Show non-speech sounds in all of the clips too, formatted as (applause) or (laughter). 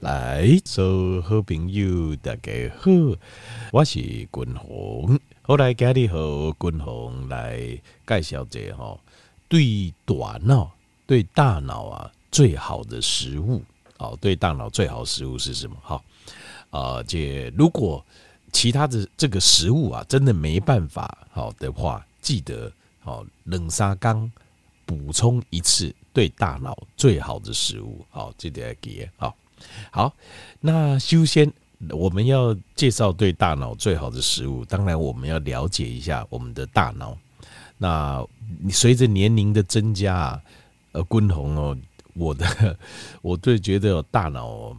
来，所有好朋友大家好，我是君鸿。后来家里和君鸿来介绍这哈，对大脑、对大脑啊最好的食物哦，对大脑最好的食物是什么？好，啊，这如果其他的这个食物啊真的没办法好的话，记得好冷沙缸补充一次对大脑最好的食物，好，记得要记好。好，那修仙我们要介绍对大脑最好的食物。当然，我们要了解一下我们的大脑。那随着年龄的增加啊，呃，君鸿哦，我的 (laughs) 我对觉得大脑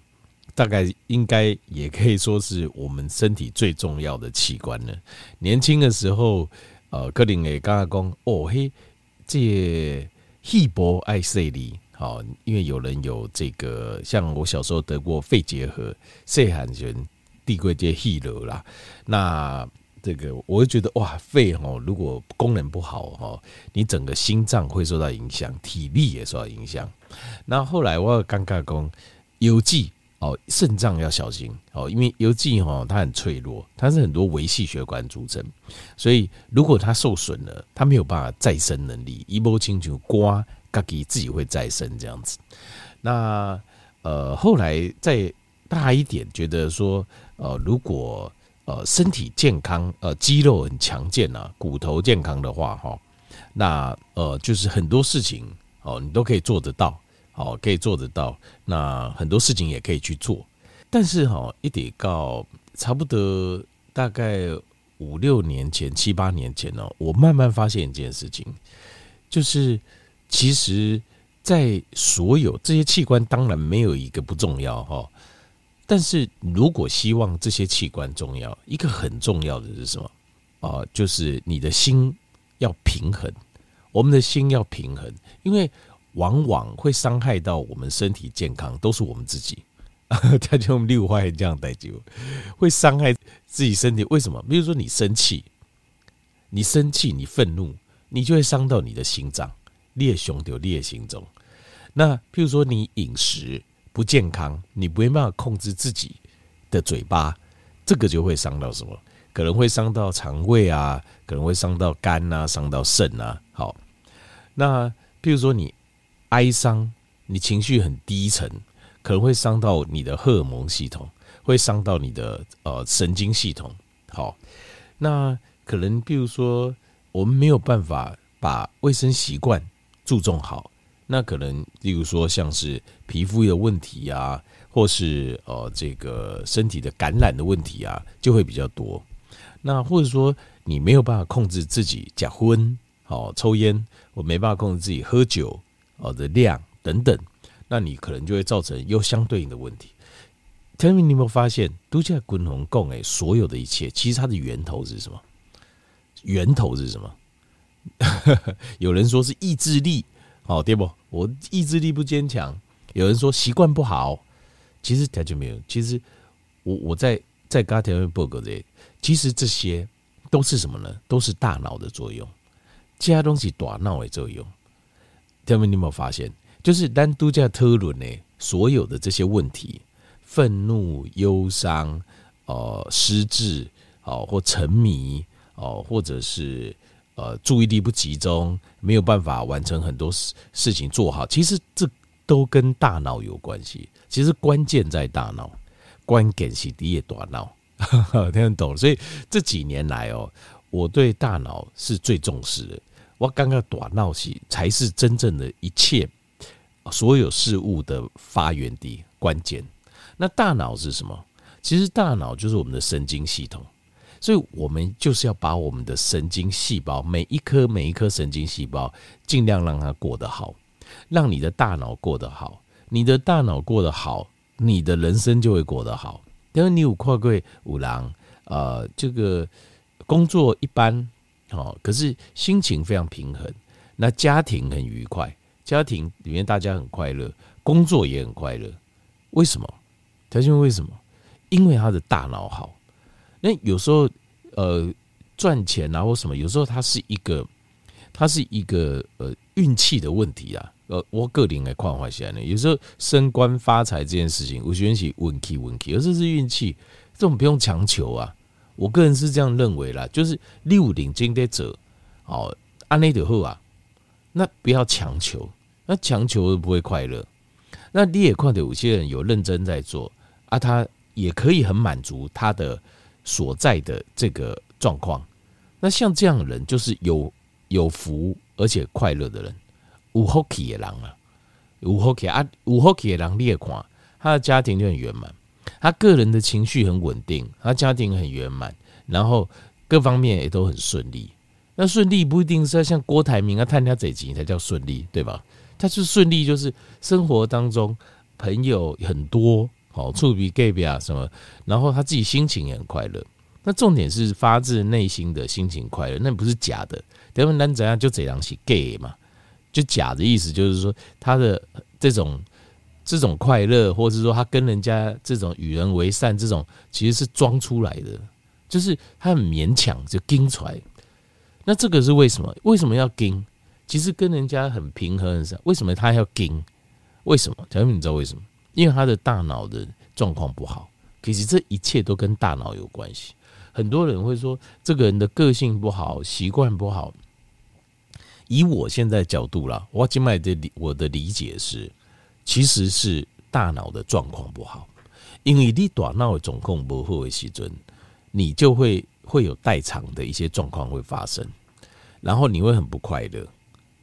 大概应该也可以说是我们身体最重要的器官了。年轻的时候，呃，柯林也刚刚讲哦嘿，这细胞爱细腻。好，因为有人有这个，像我小时候得过肺结核，肺寒全地贵接气流啦。那这个我会觉得哇，肺哈，如果功能不好哈，你整个心脏会受到影响，体力也受到影响。那后来我尴尬讲，邮寄哦，肾脏要小心哦，因为邮寄哈，它很脆弱，它是很多微细血管组成，所以如果它受损了，它没有办法再生能力，一波清就刮。自己自己会再生这样子，那呃后来再大一点，觉得说呃如果呃身体健康，呃肌肉很强健啊，骨头健康的话哈，那呃就是很多事情哦你都可以做得到，哦可以做得到，那很多事情也可以去做，但是哈一得到差不多大概五六年前七八年前呢，我慢慢发现一件事情，就是。其实，在所有这些器官，当然没有一个不重要哈。但是如果希望这些器官重要，一个很重要的是什么啊？就是你的心要平衡。我们的心要平衡，因为往往会伤害到我们身体健康，都是我们自己。(laughs) 他就用六块这样代就会伤害自己身体。为什么？比如说你生气，你生气，你愤怒，你就会伤到你的心脏。烈熊就烈心中，那譬如说你饮食不健康，你没办法控制自己的嘴巴，这个就会伤到什么？可能会伤到肠胃啊，可能会伤到肝啊，伤到肾啊。好，那譬如说你哀伤，你情绪很低沉，可能会伤到你的荷尔蒙系统，会伤到你的呃神经系统。好，那可能譬如说我们没有办法把卫生习惯。注重好，那可能例如说像是皮肤的问题啊，或是呃这个身体的感染的问题啊，就会比较多。那或者说你没有办法控制自己假婚，哦抽烟，我没办法控制自己喝酒哦的量等等，那你可能就会造成又相对应的问题。天明，你有没有发现，都在滚红共诶，所有的一切其实它的源头是什么？源头是什么？(laughs) 有人说是意志力，哦，对不？我意志力不坚强。有人说习惯不好，其实他就没有。其实我我在在刚才报告这，其实这些都是什么呢？都是大脑的作用，其他东西大脑的作用。天明，你有没有发现？就是单独在特论呢，所有的这些问题，愤怒、忧伤、呃，失智，哦，或沉迷，哦，或者是。呃，注意力不集中，没有办法完成很多事事情做好。其实这都跟大脑有关系。其实关键在大脑，关键是你也大脑，(laughs) 听得懂？所以这几年来哦，我对大脑是最重视的。我刚刚大脑是才是真正的一切所有事物的发源地，关键。那大脑是什么？其实大脑就是我们的神经系统。所以，我们就是要把我们的神经细胞，每一颗每一颗神经细胞，尽量让它过得好，让你的大脑过得好。你的大脑过得好，你的人生就会过得好。因为你有跨过五郎，呃，这个工作一般，哦，可是心情非常平衡，那家庭很愉快，家庭里面大家很快乐，工作也很快乐。为什么？他因为为什么？因为他的大脑好。那有时候，呃，赚钱啊或什么，有时候它是一个，它是一个呃运气的问题啊。呃，我个人来看法是呢，有时候升官发财这件事情，我觉得是运气运气，而这是运气，这种不用强求啊。我个人是这样认为啦，就是六领金的者，哦，安内的后啊，那不要强求，那强求不会快乐。那你也看到有些人有认真在做啊，他也可以很满足他的所在的这个状况。那像这样的人，就是有有福而且快乐的人，有福气的人啊，有福气啊，有福气的人，你也看他的家庭就很圆满，他个人的情绪很稳定，他家庭很圆满，然后各方面也都很顺利。那顺利不一定是要像郭台铭啊，探家这几才叫顺利，对吧？他是顺利，就是生活当中朋友很多，好处比 gay 比啊什么，然后他自己心情也很快乐。那重点是发自内心的心情快乐，那不是假的。德文男怎样就这样是 gay 嘛？就假的意思就是说他的这种这种快乐，或者是说他跟人家这种与人为善，这种其实是装出来的，就是他很勉强就撑出来。那这个是为什么？为什么要跟？其实跟人家很平和很少，为什么他要跟？为什么？小明，你知道为什么？因为他的大脑的状况不好。其实这一切都跟大脑有关系。很多人会说，这个人的个性不好，习惯不好。以我现在角度啦，我今麦的我的理解是，其实是大脑的状况不好。因为你大脑的状况不好的时阵，你就会会有代偿的一些状况会发生，然后你会很不快乐。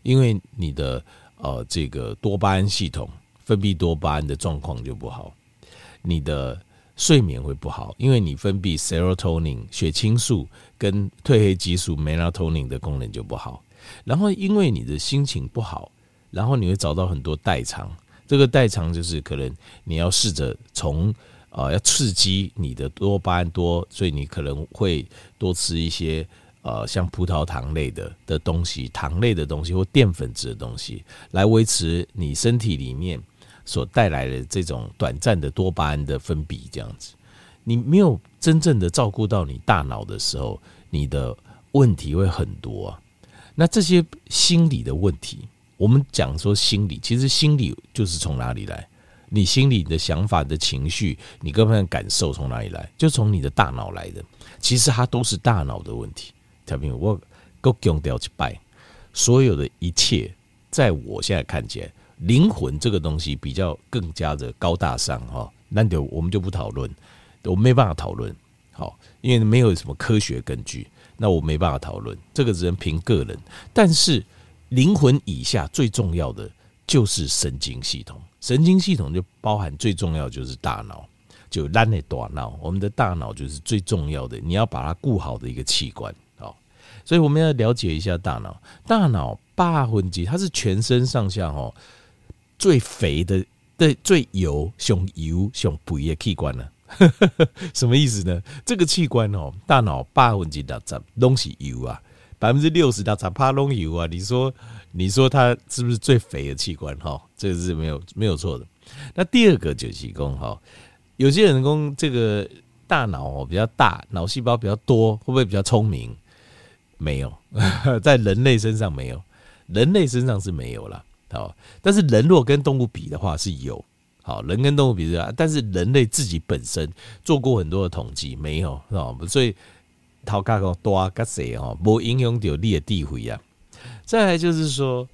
因为你的呃这个多巴胺系统分泌多巴胺的状况就不好，你的睡眠会不好，因为你分泌 serotonin 血清素跟褪黑激素 melatonin 的功能就不好，然后因为你的心情不好，然后你会找到很多代偿，这个代偿就是可能你要试着从呃要刺激你的多巴胺多，所以你可能会多吃一些。呃，像葡萄糖类的的东西，糖类的东西或淀粉质的东西，来维持你身体里面所带来的这种短暂的多巴胺的分泌，这样子，你没有真正的照顾到你大脑的时候，你的问题会很多啊。那这些心理的问题，我们讲说心理，其实心理就是从哪里来？你心里的想法的情绪，你各方面感受从哪里来？就从你的大脑来的。其实它都是大脑的问题。小朋友，我够强调一拜，所有的一切，在我现在看起来，灵魂这个东西比较更加的高大上哈。那就我们就不讨论，我没办法讨论，好，因为没有什么科学根据，那我没办法讨论，这个只能凭个人。但是灵魂以下最重要的就是神经系统，神经系统就包含最重要的就是大脑，就咱的大脑，我们的大脑就是最重要的，你要把它顾好的一个器官。好所以我们要了解一下大脑。大脑八分之它是全身上下哦最肥的、对最油、熊油、熊肥的器官呢？(laughs) 什么意思呢？这个器官哦，大脑八分之六十都是油啊，百分之六十到十趴拢油啊。你说，你说它是不是最肥的器官？哈，这个是没有没有错的。那第二个就是讲哈，有些人讲这个大脑比较大，脑细胞比较多，会不会比较聪明？没有，(laughs) 在人类身上没有，人类身上是没有了。哦，但是人若跟动物比的话是有。好，人跟动物比的，但是人类自己本身做过很多的统计，没有，是吧？所以头壳个多个谁哦，无影响到你的地位啊。再来就是说，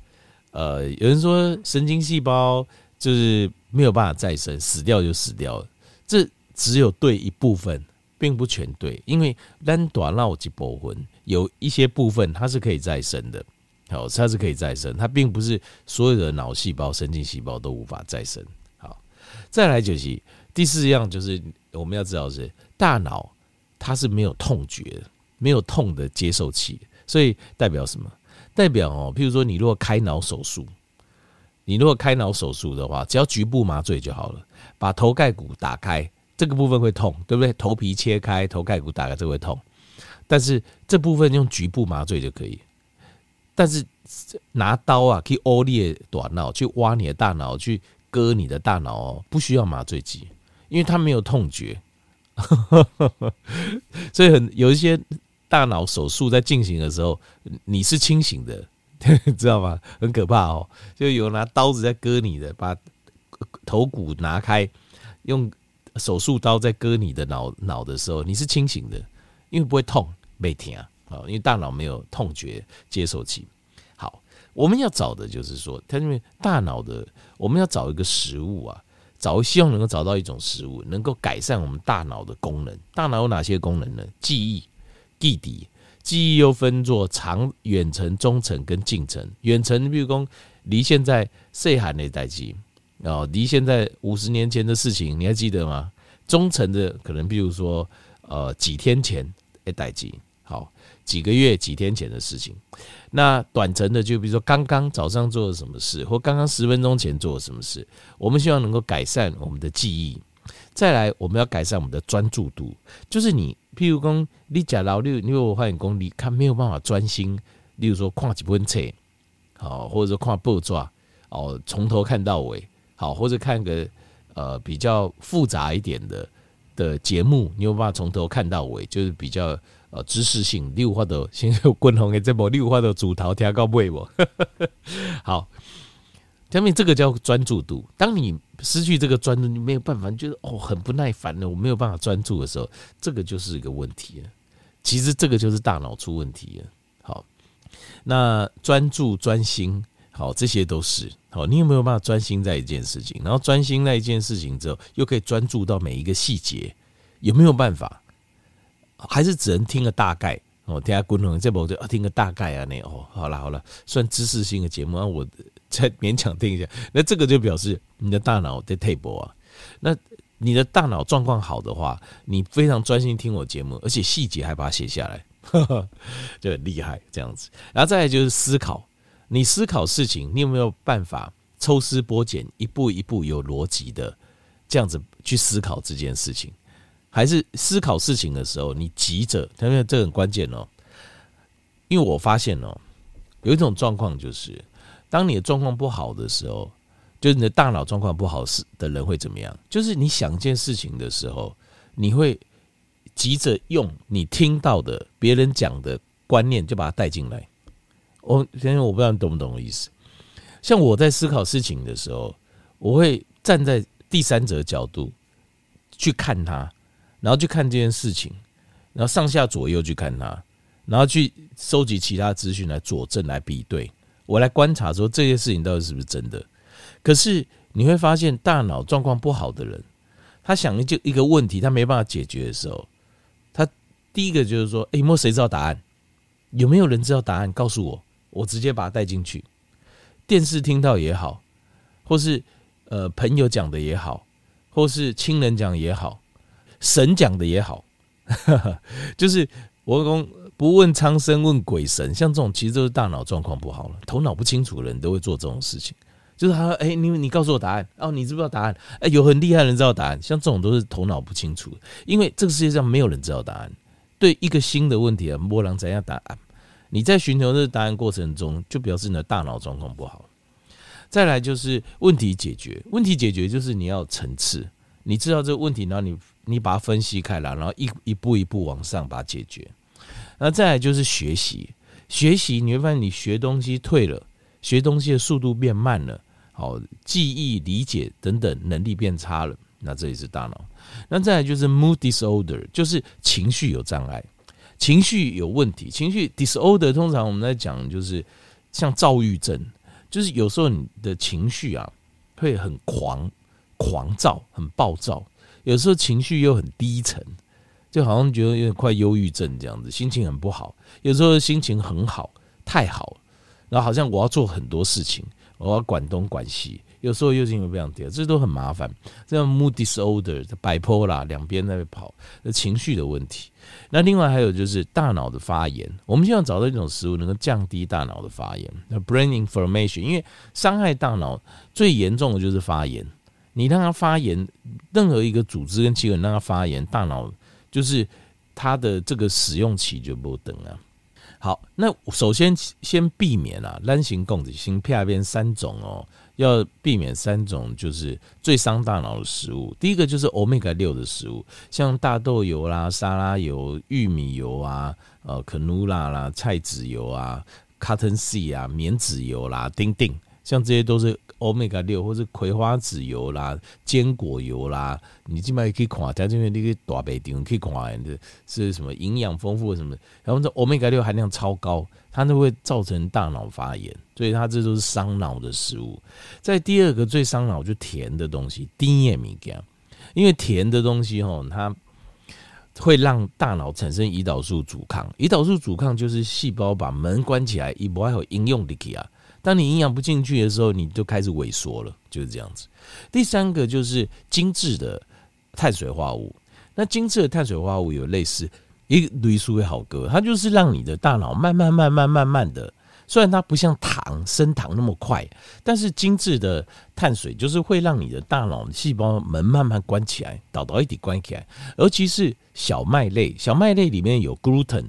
呃，有人说神经细胞就是没有办法再生，死掉就死掉了，这只有对一部分。并不全对，因为单短脑及部分有一些部分它是可以再生的，好，它是可以再生，它并不是所有的脑细胞、神经细胞都无法再生。好，再来就是第四样，就是我们要知道是大脑它是没有痛觉，没有痛的接受器，所以代表什么？代表哦，譬如说你如果开脑手术，你如果开脑手术的话，只要局部麻醉就好了，把头盖骨打开。这个部分会痛，对不对？头皮切开，头盖骨打开，这会痛。但是这部分用局部麻醉就可以。但是拿刀啊，可以挖裂大脑，去挖你的大脑，去割你的大脑哦，不需要麻醉剂，因为它没有痛觉。(laughs) 所以很有一些大脑手术在进行的时候，你是清醒的，(laughs) 知道吗？很可怕哦，就有拿刀子在割你的，把头骨拿开，用手术刀在割你的脑脑的时候，你是清醒的，因为不会痛，没疼啊，因为大脑没有痛觉接受器。好，我们要找的就是说，它因为大脑的，我们要找一个食物啊。找希望能够找到一种食物，能够改善我们大脑的功能。大脑有哪些功能呢？记忆、记忆，记忆又分作长、远程、中程跟近程。远程，比如说离现在岁寒的代际哦，离现在五十年前的事情，你还记得吗？中程的可能，比如说呃几天前的代际，几个月、几天前的事情，那短程的就比如说刚刚早上做了什么事，或刚刚十分钟前做了什么事，我们希望能够改善我们的记忆。再来，我们要改善我们的专注度，就是你，譬如说你假劳六，因为我发现功力，他没有办法专心。例如说看几本册，好，或者说看报纸，哦，从头看到尾，好，或者看个呃比较复杂一点的的节目，你有办法从头看到尾，就是比较。呃，知识性六花 (laughs) 的，先有共同的这部六花的主头听到尾不？(laughs) 好，下面这个叫专注度。当你失去这个专注，你没有办法，你觉得哦很不耐烦了，我没有办法专注的时候，这个就是一个问题了。其实这个就是大脑出问题了。好，那专注、专心，好，这些都是好。你有没有办法专心在一件事情？然后专心在一件事情之后，又可以专注到每一个细节，有没有办法？还是只能听个大概哦，听下观众这部就听个大概啊，那哦，好了好了，算知识性的节目，那我再勉强听一下。那这个就表示你的大脑在退步啊。那你的大脑状况好的话，你非常专心听我节目，而且细节还把它写下来，呵呵，就很厉害这样子。然后再来就是思考，你思考事情，你有没有办法抽丝剥茧，一步一步有逻辑的这样子去思考这件事情？还是思考事情的时候，你急着，因为这很关键哦。因为我发现哦，有一种状况就是，当你的状况不好的时候，就是你的大脑状况不好时的人会怎么样？就是你想一件事情的时候，你会急着用你听到的别人讲的观念就把它带进来。我先生，我不知道你懂不懂我意思。像我在思考事情的时候，我会站在第三者角度去看他。然后去看这件事情，然后上下左右去看它，然后去收集其他资讯来佐证、来比对，我来观察说这件事情到底是不是真的。可是你会发现，大脑状况不好的人，他想就一个问题，他没办法解决的时候，他第一个就是说：“诶，有没有谁知道答案？有没有人知道答案？告诉我，我直接把它带进去。电视听到也好，或是呃朋友讲的也好，或是亲人讲也好。”神讲的也好，(laughs) 就是我讲不问苍生问鬼神，像这种其实都是大脑状况不好了，头脑不清楚的人都会做这种事情。就是他说：“哎，你你告诉我答案哦，你知不知道答案？哎，有很厉害的人知道答案，像这种都是头脑不清楚，因为这个世界上没有人知道答案。对一个新的问题啊，没人怎样答案？你在寻求这个答案过程中，就表示你的大脑状况不好。再来就是问题解决，问题解决就是你要层次，你知道这个问题，然后你。你把它分析开来，然后一一步一步往上把它解决。那再来就是学习，学习你会发现你学东西退了，学东西的速度变慢了，好，记忆、理解等等能力变差了。那这也是大脑。那再来就是 mood disorder，就是情绪有障碍，情绪有问题。情绪 disorder 通常我们在讲就是像躁郁症，就是有时候你的情绪啊会很狂、狂躁、很暴躁。有时候情绪又很低沉，就好像觉得有点快忧郁症这样子，心情很不好。有时候心情很好，太好，然后好像我要做很多事情，我要管东管西。有时候又是因为这样子，这都很麻烦。这样 mood disorder、摆坡啦两边在跑，情绪的问题。那另外还有就是大脑的发炎，我们希望找到一种食物能够降低大脑的发炎。那 brain inflammation，因为伤害大脑最严重的就是发炎。你让它发炎，任何一个组织跟器官让它发炎，大脑就是它的这个使用期就不等啊。好，那首先先避免啊，单型共子型 P R 边三种哦，要避免三种就是最伤大脑的食物。第一个就是 Omega 六的食物，像大豆油啦、沙拉油、玉米油啊、呃、可努拉啦、菜籽油啊。cotton seed 啊，棉籽油啦，丁丁，像这些都是 omega 六，或是葵花籽油啦，坚果油啦，你基本上可以看，在这边那个大白丁可以看的是什么营养丰富什么，然后这 omega 六含量超高，它都会造成大脑发炎，所以它这都是伤脑的食物。在第二个最伤脑就甜的东西，甜的物件，因为甜的东西哈，它。会让大脑产生胰岛素阻抗，胰岛素阻抗就是细胞把门关起来，一不爱有应用力气啊。当你营养不进去的时候，你就开始萎缩了，就是这样子。第三个就是精致的碳水化合物，那精致的碳水化合物有类似一个类似好歌，它就是让你的大脑慢慢慢慢慢慢的。虽然它不像糖升糖那么快，但是精致的碳水就是会让你的大脑细胞门慢慢关起来，导导一点关起来。尤其是小麦类，小麦类里面有 gluten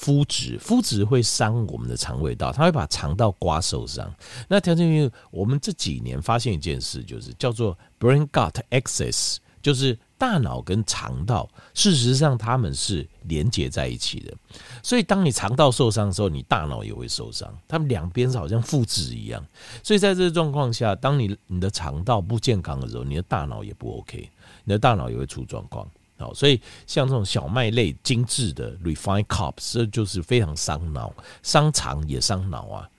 麸质，麸质会伤我们的肠胃道，它会把肠道刮受伤。那条件因为我们这几年发现一件事，就是叫做 brain gut axis，就是。大脑跟肠道，事实上他们是连接在一起的，所以当你肠道受伤的时候，你大脑也会受伤。他们两边是好像复制一样，所以在这个状况下，当你你的肠道不健康的时候，你的大脑也不 OK，你的大脑也会出状况。好，所以像这种小麦类精致的 refined carbs，这就是非常伤脑、伤肠也伤脑啊。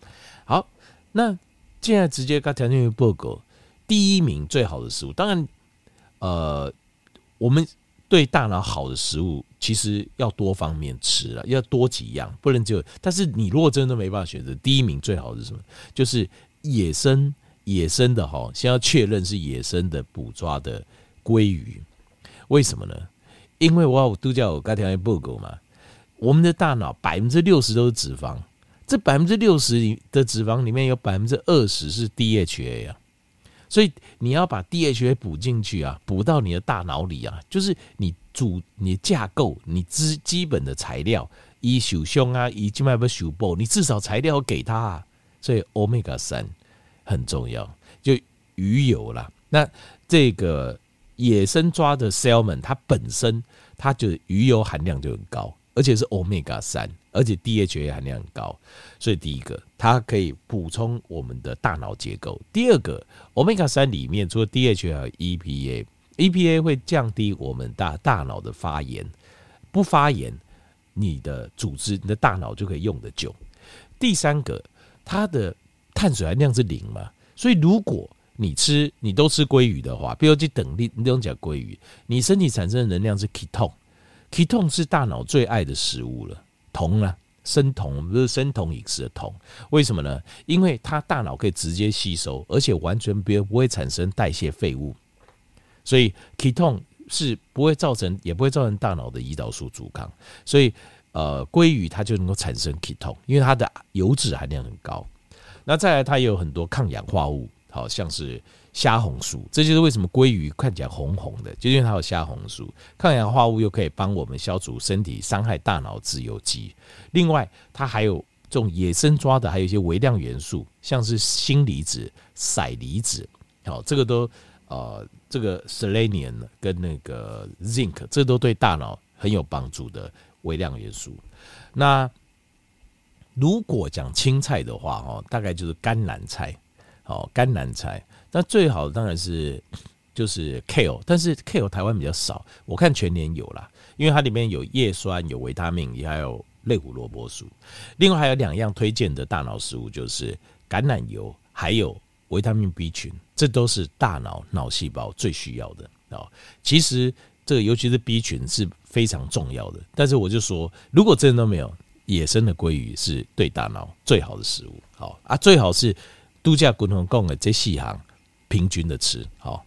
好，那现在直接跟条件报告，第一名最好的食物，当然，呃。我们对大脑好的食物，其实要多方面吃了，要多几样，不能就。但是你如果真的没办法选择，第一名最好是什么？就是野生野生的哈，先要确认是野生的捕抓的鲑鱼。为什么呢？因为我有都叫我刚才报告嘛，我们的大脑百分之六十都是脂肪，这百分之六十的脂肪里面有百分之二十是 DHA 啊。所以你要把 DHA 补进去啊，补到你的大脑里啊，就是你主你架构你基基本的材料，以手胸啊，以静脉不手部，你至少材料给他啊。所以 Omega 三很重要，就鱼油啦。那这个野生抓的 Salmon，它本身它就鱼油含量就很高。而且是 Omega 三，而且 DHA 含量很高，所以第一个它可以补充我们的大脑结构。第二个，Omega 三里面除了 DHA 还有 EPA，EPA 会降低我们大大脑的发炎，不发炎，你的组织、你的大脑就可以用得久。第三个，它的碳水含量是零嘛，所以如果你吃你都吃鲑鱼的话，比如去等你，你都讲鲑鱼，你身体产生的能量是 ketone。ketone 是大脑最爱的食物了，酮啊，生酮不是生酮饮食的酮，为什么呢？因为它大脑可以直接吸收，而且完全不不会产生代谢废物，所以 ketone 是不会造成，也不会造成大脑的胰岛素阻抗，所以呃，鲑鱼它就能够产生 ketone，因为它的油脂含量很高，那再来它也有很多抗氧化物，好像是。虾红素，这就是为什么鲑鱼看起来红红的，就因为它有虾红素，抗氧化物又可以帮我们消除身体伤害大脑自由基。另外，它还有这种野生抓的，还有一些微量元素，像是锌离子、硒离子，好，这个都呃，这个 selenium 跟那个 zinc，这都对大脑很有帮助的微量元素。那如果讲青菜的话，哦，大概就是甘蓝菜，哦，甘蓝菜。那最好的当然是就是 kale，但是 kale 台湾比较少，我看全年有啦，因为它里面有叶酸、有维他命，也还有类胡萝卜素。另外还有两样推荐的大脑食物，就是橄榄油，还有维他命 B 群，这都是大脑脑细胞最需要的哦。其实这个尤其是 B 群是非常重要的，但是我就说，如果真的都没有，野生的鲑鱼是对大脑最好的食物。好啊，最好是度假滚筒讲的这四行。平均的词，好。